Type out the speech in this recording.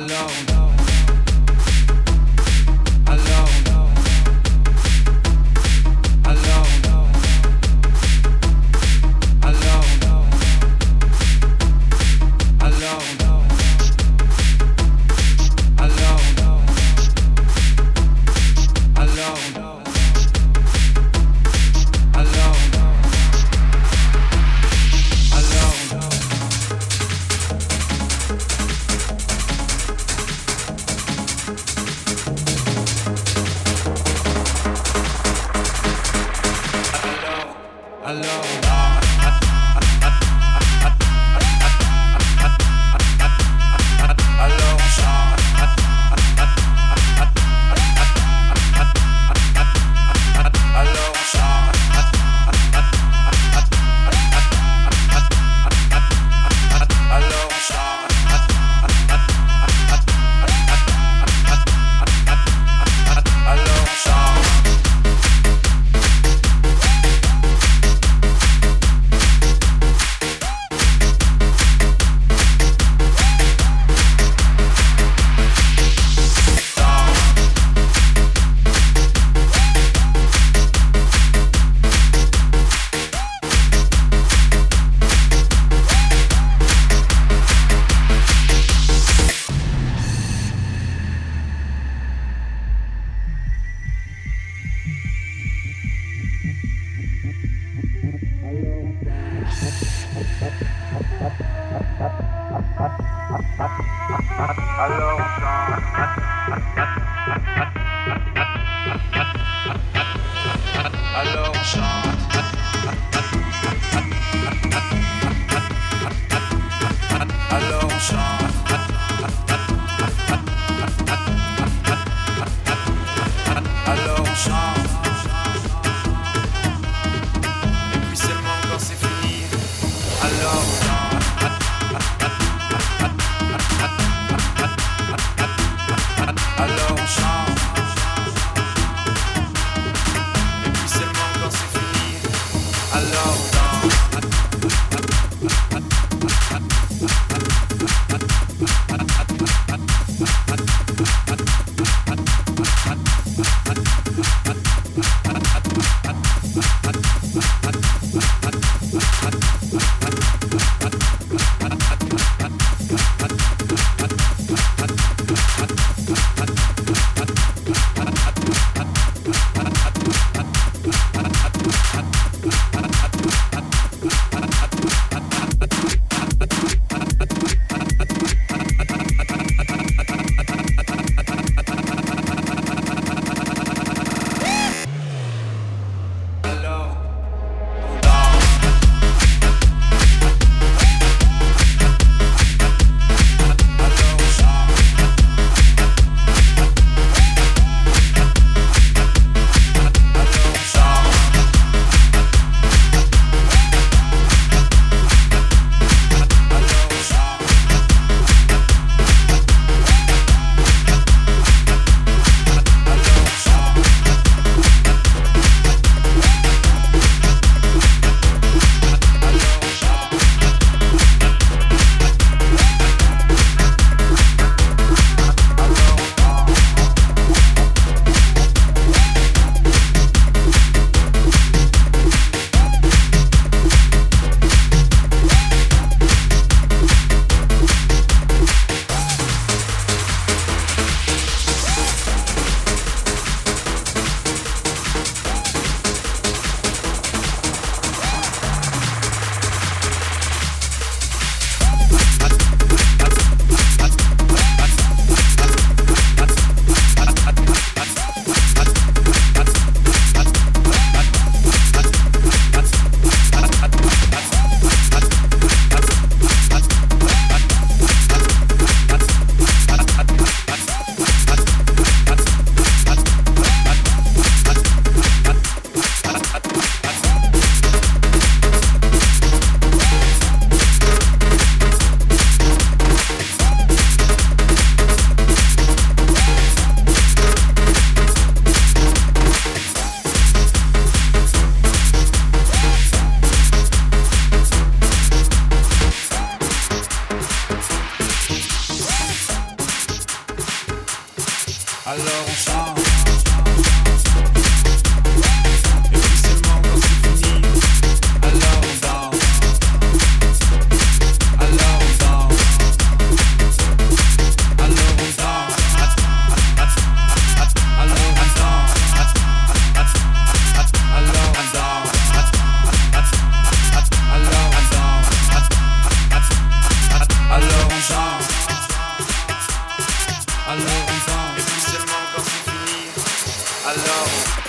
alone. Thank alone.